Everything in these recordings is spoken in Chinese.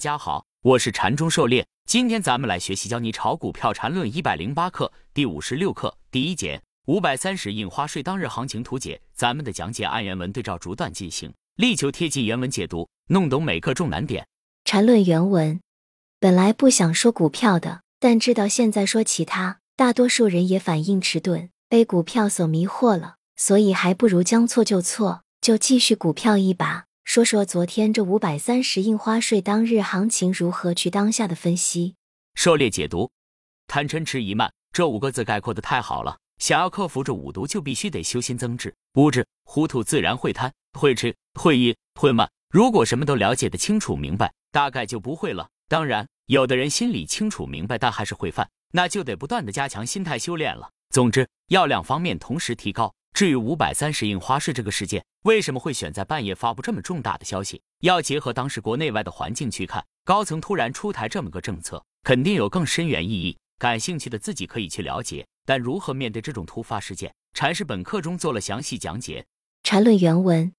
大家好，我是禅中狩猎。今天咱们来学习教你炒股票禅论一百零八课第五十六课第一节五百三十印花税当日行情图解。咱们的讲解按原文对照逐段进行，力求贴近原文解读，弄懂每课重难点。禅论原文本来不想说股票的，但知道现在说其他，大多数人也反应迟钝，被股票所迷惑了，所以还不如将错就错，就继续股票一把。说说昨天这五百三十印花税当日行情如何去当下的分析。狩猎解读，贪嗔痴疑慢这五个字概括的太好了。想要克服这五毒，就必须得修心增智。无知糊涂，自然会贪、会吃、会疑、会慢。如果什么都了解的清楚明白，大概就不会了。当然，有的人心里清楚明白，但还是会犯，那就得不断的加强心态修炼了。总之，要两方面同时提高。至于五百三十印花税这个事件为什么会选在半夜发布这么重大的消息，要结合当时国内外的环境去看。高层突然出台这么个政策，肯定有更深远意义。感兴趣的自己可以去了解。但如何面对这种突发事件，禅师本课中做了详细讲解。禅论原文：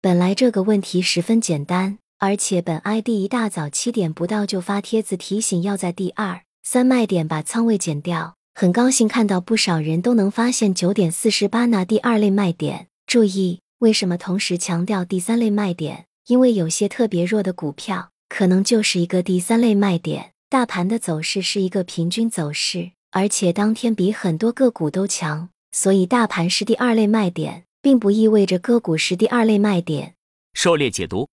本来这个问题十分简单，而且本 ID 一大早七点不到就发帖子提醒要在第二三卖点把仓位减掉。很高兴看到不少人都能发现九点四十八那第二类卖点。注意，为什么同时强调第三类卖点？因为有些特别弱的股票，可能就是一个第三类卖点。大盘的走势是一个平均走势，而且当天比很多个股都强，所以大盘是第二类卖点，并不意味着个股是第二类卖点。狩猎解读。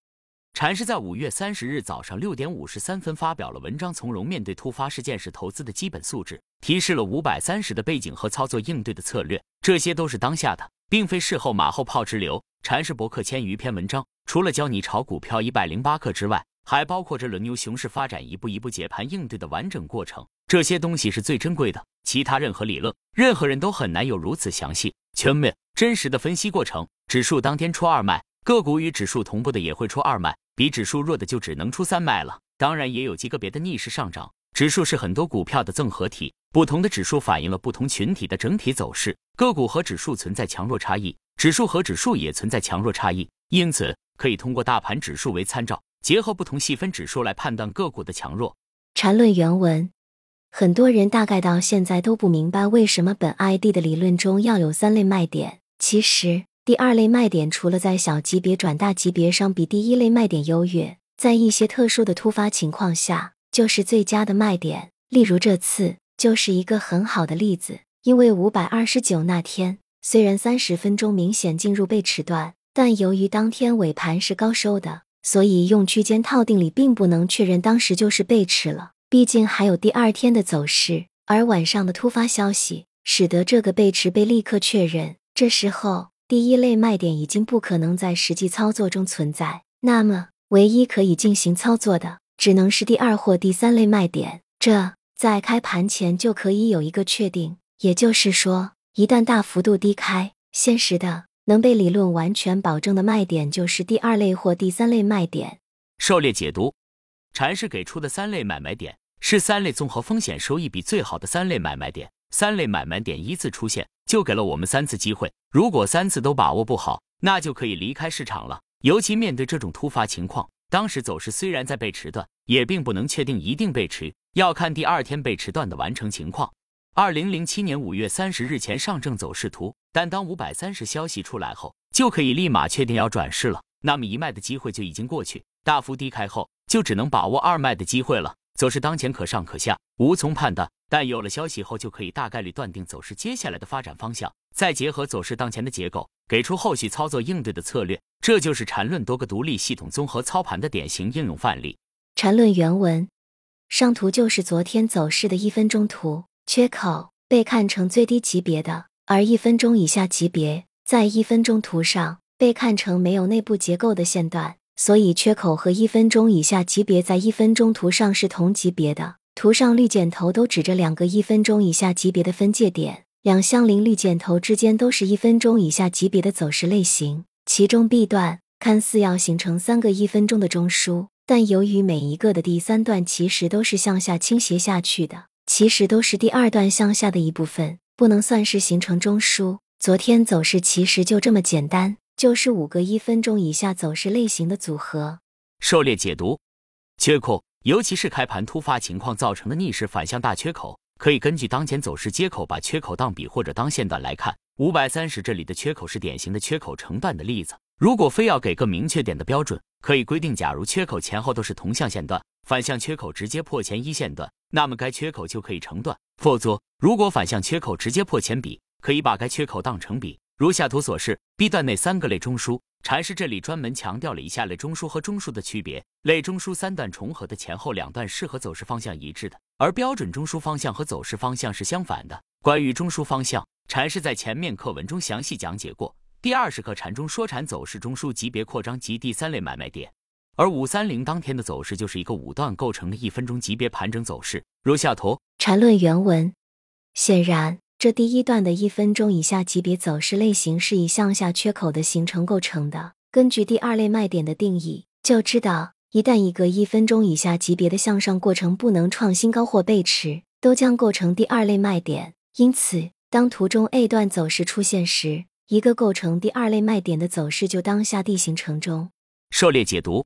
禅师在五月三十日早上六点五十三分发表了文章，从容面对突发事件是投资的基本素质，提示了五百三十的背景和操作应对的策略，这些都是当下的，并非事后马后炮之流。禅师博客千余篇文章，除了教你炒股票一百零八课之外，还包括着轮牛熊市发展一步一步解盘应对的完整过程，这些东西是最珍贵的，其他任何理论，任何人都很难有如此详细、全面、真实的分析过程。指数当天出二卖，个股与指数同步的也会出二卖。比指数弱的就只能出三卖了，当然也有极个别的逆势上涨。指数是很多股票的综合体，不同的指数反映了不同群体的整体走势。个股和指数存在强弱差异，指数和指数也存在强弱差异，因此可以通过大盘指数为参照，结合不同细分指数来判断个股的强弱。缠论原文，很多人大概到现在都不明白为什么本 ID 的理论中要有三类卖点。其实。第二类卖点除了在小级别转大级别上比第一类卖点优越，在一些特殊的突发情况下就是最佳的卖点。例如这次就是一个很好的例子，因为五百二十九那天虽然三十分钟明显进入背驰段，但由于当天尾盘是高收的，所以用区间套定理并不能确认当时就是背驰了，毕竟还有第二天的走势。而晚上的突发消息使得这个背驰被立刻确认，这时候。第一类卖点已经不可能在实际操作中存在，那么唯一可以进行操作的，只能是第二或第三类卖点。这在开盘前就可以有一个确定，也就是说，一旦大幅度低开，现实的能被理论完全保证的卖点就是第二类或第三类卖点。狩猎解读，禅师给出的三类买卖点是三类综合风险收益比最好的三类买卖点。三类买卖点依次出现，就给了我们三次机会。如果三次都把握不好，那就可以离开市场了。尤其面对这种突发情况，当时走势虽然在背驰段，也并不能确定一定背驰，要看第二天背驰段的完成情况。二零零七年五月三十日前上证走势图，但当五百三十消息出来后，就可以立马确定要转势了，那么一卖的机会就已经过去。大幅低开后，就只能把握二卖的机会了。走势当前可上可下，无从判断。但有了消息后，就可以大概率断定走势接下来的发展方向，再结合走势当前的结构，给出后续操作应对的策略。这就是缠论多个独立系统综合操盘的典型应用范例。缠论原文上图就是昨天走势的一分钟图，缺口被看成最低级别的，而一分钟以下级别在一分钟图上被看成没有内部结构的线段，所以缺口和一分钟以下级别在一分钟图上是同级别的。图上绿箭头都指着两个一分钟以下级别的分界点，两相邻绿箭头之间都是一分钟以下级别的走势类型。其中 B 段看似要形成三个一分钟的中枢，但由于每一个的第三段其实都是向下倾斜下去的，其实都是第二段向下的一部分，不能算是形成中枢。昨天走势其实就这么简单，就是五个一分钟以下走势类型的组合。狩猎解读，切口尤其是开盘突发情况造成的逆势反向大缺口，可以根据当前走势接口把缺口当笔或者当线段来看。五百三十这里的缺口是典型的缺口成段的例子。如果非要给个明确点的标准，可以规定，假如缺口前后都是同向线段，反向缺口直接破前一线段，那么该缺口就可以成段；否则，如果反向缺口直接破前笔，可以把该缺口当成笔。如下图所示，B 段内三个类中枢，禅师这里专门强调了以下类中枢和中枢的区别：类中枢三段重合的前后两段是和走势方向一致的，而标准中枢方向和走势方向是相反的。关于中枢方向，禅师在前面课文中详细讲解过。第二十课禅中说禅走势中枢级别扩张及第三类买卖点，而五三零当天的走势就是一个五段构成的一分钟级别盘整走势。如下图禅论原文，显然这第一段的一分钟以下级别走势类型是以向下缺口的形成构成的。根据第二类卖点的定义，就知道一旦一个一分钟以下级别的向上过程不能创新高或背驰，都将构成第二类卖点。因此，当图中 A 段走势出现时，一个构成第二类卖点的走势就当下地形成中。狩猎解读：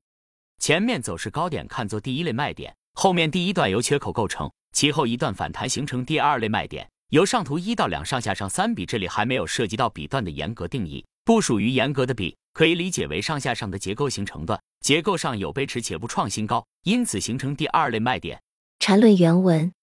前面走势高点看作第一类卖点，后面第一段由缺口构成，其后一段反弹形成第二类卖点。由上图一到两上下上三笔，这里还没有涉及到笔段的严格定义，不属于严格的笔，可以理解为上下上的结构形成段，结构上有背驰且不创新高，因此形成第二类卖点。缠论原文，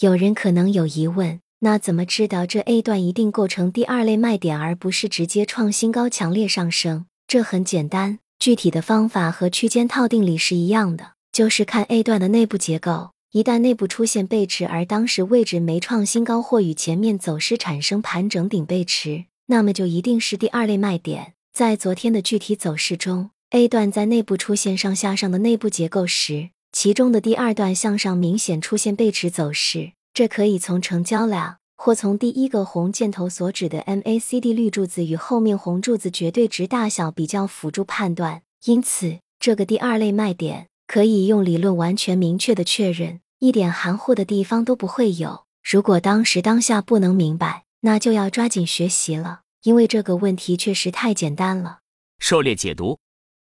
有人可能有疑问。那怎么知道这 A 段一定构成第二类卖点，而不是直接创新高、强烈上升？这很简单，具体的方法和区间套定理是一样的，就是看 A 段的内部结构。一旦内部出现背驰，而当时位置没创新高或与前面走势产生盘整顶背驰，那么就一定是第二类卖点。在昨天的具体走势中，A 段在内部出现上下上的内部结构时，其中的第二段向上明显出现背驰走势。这可以从成交量，或从第一个红箭头所指的 MACD 绿柱子与后面红柱子绝对值大小比较辅助判断。因此，这个第二类卖点可以用理论完全明确的确认，一点含糊的地方都不会有。如果当时当下不能明白，那就要抓紧学习了，因为这个问题确实太简单了。狩猎解读：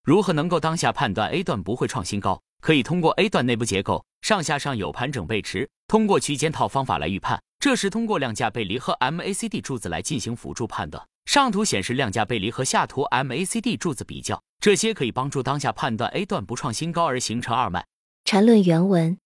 如何能够当下判断 A 段不会创新高？可以通过 A 段内部结构上下上有盘整背驰，通过区间套方法来预判。这时通过量价背离和 MACD 柱子来进行辅助判断。上图显示量价背离和下图 MACD 柱子比较，这些可以帮助当下判断 A 段不创新高而形成二脉。缠论原文：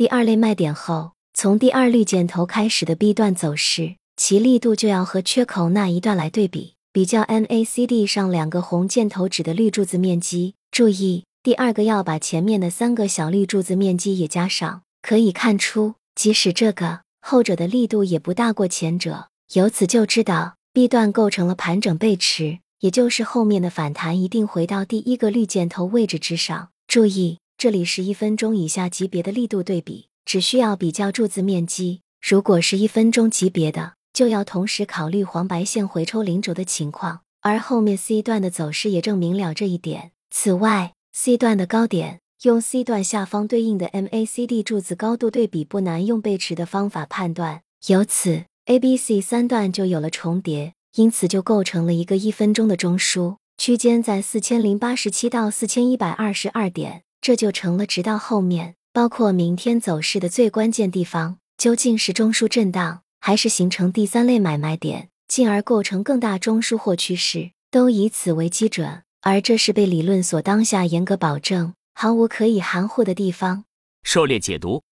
第二类卖点后，从第二绿箭头开始的 B 段走势，其力度就要和缺口那一段来对比，比较 MACD 上两个红箭头指的绿柱子面积。注意。第二个要把前面的三个小绿柱子面积也加上，可以看出，即使这个后者的力度也不大过前者。由此就知道 B 段构成了盘整背驰，也就是后面的反弹一定回到第一个绿箭头位置之上。注意，这里是一分钟以下级别的力度对比，只需要比较柱子面积。如果是一分钟级别的，就要同时考虑黄白线回抽零轴的情况，而后面 C 段的走势也证明了这一点。此外，C 段的高点，用 C 段下方对应的 MACD 柱子高度对比，不难用背驰的方法判断。由此，A、B、C 三段就有了重叠，因此就构成了一个一分钟的中枢区间在四千零八十七到四千一百二十二点，这就成了直到后面包括明天走势的最关键地方，究竟是中枢震荡，还是形成第三类买卖点，进而构成更大中枢或趋势，都以此为基准。而这是被理论所当下严格保证，毫无可以含糊的地方。狩猎解读：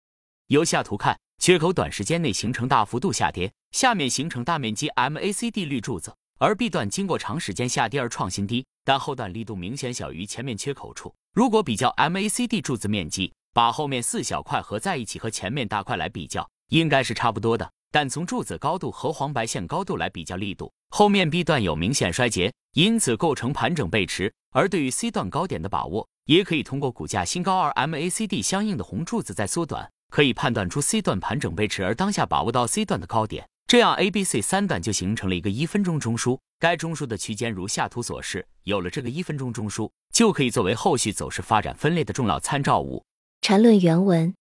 由下图看，缺口短时间内形成大幅度下跌，下面形成大面积 MACD 绿柱子，而 B 段经过长时间下跌而创新低，但后段力度明显小于前面缺口处。如果比较 MACD 柱子面积，把后面四小块合在一起和前面大块来比较，应该是差不多的。但从柱子高度和黄白线高度来比较力度，后面 B 段有明显衰竭，因此构成盘整背驰。而对于 C 段高点的把握，也可以通过股价新高而 MACD 相应的红柱子在缩短，可以判断出 C 段盘整背驰，而当下把握到 C 段的高点，这样 A、B、C 三段就形成了一个一分钟中枢。该中枢的区间如下图所示，有了这个一分钟中枢，就可以作为后续走势发展分类的重要参照物。缠论原文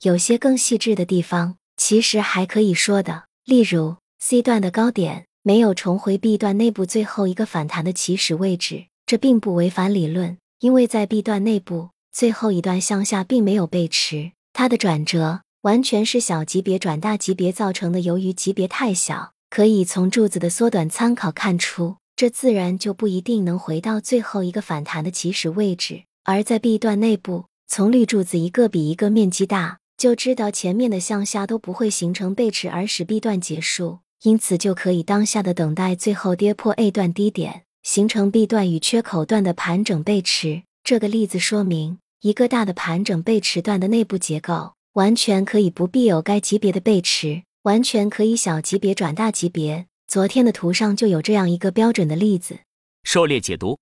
有些更细致的地方。其实还可以说的，例如 C 段的高点没有重回 B 段内部最后一个反弹的起始位置，这并不违反理论，因为在 B 段内部最后一段向下并没有背驰，它的转折完全是小级别转大级别造成的。由于级别太小，可以从柱子的缩短参考看出，这自然就不一定能回到最后一个反弹的起始位置。而在 B 段内部，从绿柱子一个比一个面积大，就知道前面的向下都不会形成背驰而使 B 段结束，因此就可以当下的等待最后跌破 A 段低点，形成 B 段与缺口段的盘整背驰。这个例子说明。一个大的盘整背驰段的内部结构，完全可以不必有该级别的背驰，完全可以小级别转大级别。昨天的图上就有这样一个标准的例子。狩猎解读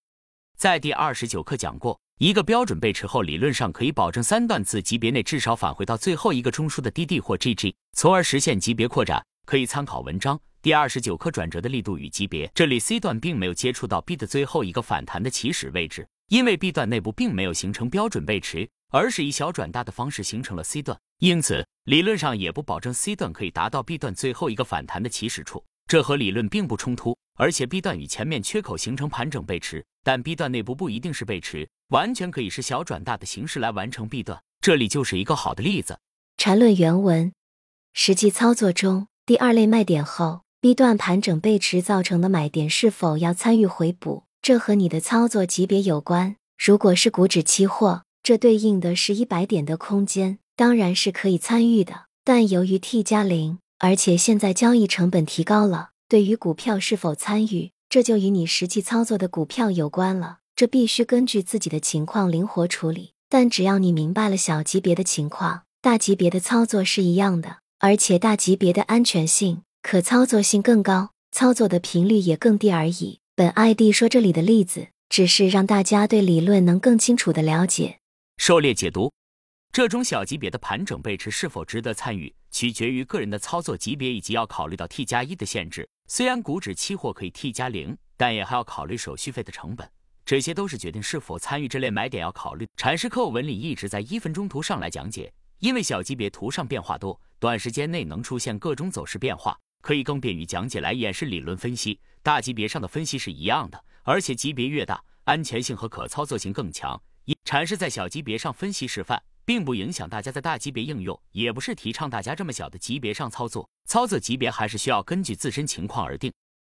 在第二十九课讲过，一个标准背驰后，理论上可以保证三段字级别内至少返回到最后一个中枢的 D D 或 G G，从而实现级别扩展。可以参考文章第二十九课转折的力度与级别。这里 C 段并没有接触到 B 的最后一个反弹的起始位置。因为 B 段内部并没有形成标准背驰，而是以小转大的方式形成了 C 段，因此理论上也不保证 C 段可以达到 B 段最后一个反弹的起始处，这和理论并不冲突。而且 B 段与前面缺口形成盘整背驰，但 B 段内部不一定是背驰，完全可以是小转大的形式来完成 B 段，这里就是一个好的例子。缠论原文：实际操作中，第二类卖点后 B 段盘整背驰造成的买点是否要参与回补？这和你的操作级别有关。如果是股指期货，这对应的是一百点的空间，当然是可以参与的。但由于 T 加零，而且现在交易成本提高了，对于股票是否参与，这就与你实际操作的股票有关了。这必须根据自己的情况灵活处理。但只要你明白了小级别的情况，大级别的操作是一样的，而且大级别的安全性、可操作性更高，操作的频率也更低而已。本 ID 说这里的例子，只是让大家对理论能更清楚的了解。狩猎解读，这种小级别的盘整背驰是否值得参与，取决于个人的操作级别以及要考虑到 T 加一的限制。虽然股指期货可以 T 加零，但也还要考虑手续费的成本，这些都是决定是否参与这类买点要考虑。禅师课文里一直在一分钟图上来讲解，因为小级别图上变化多，短时间内能出现各种走势变化。可以更便于讲解来演示理论分析，大级别上的分析是一样的，而且级别越大，安全性和可操作性更强。一禅师在小级别上分析示范，并不影响大家在大级别应用，也不是提倡大家这么小的级别上操作，操作级别还是需要根据自身情况而定。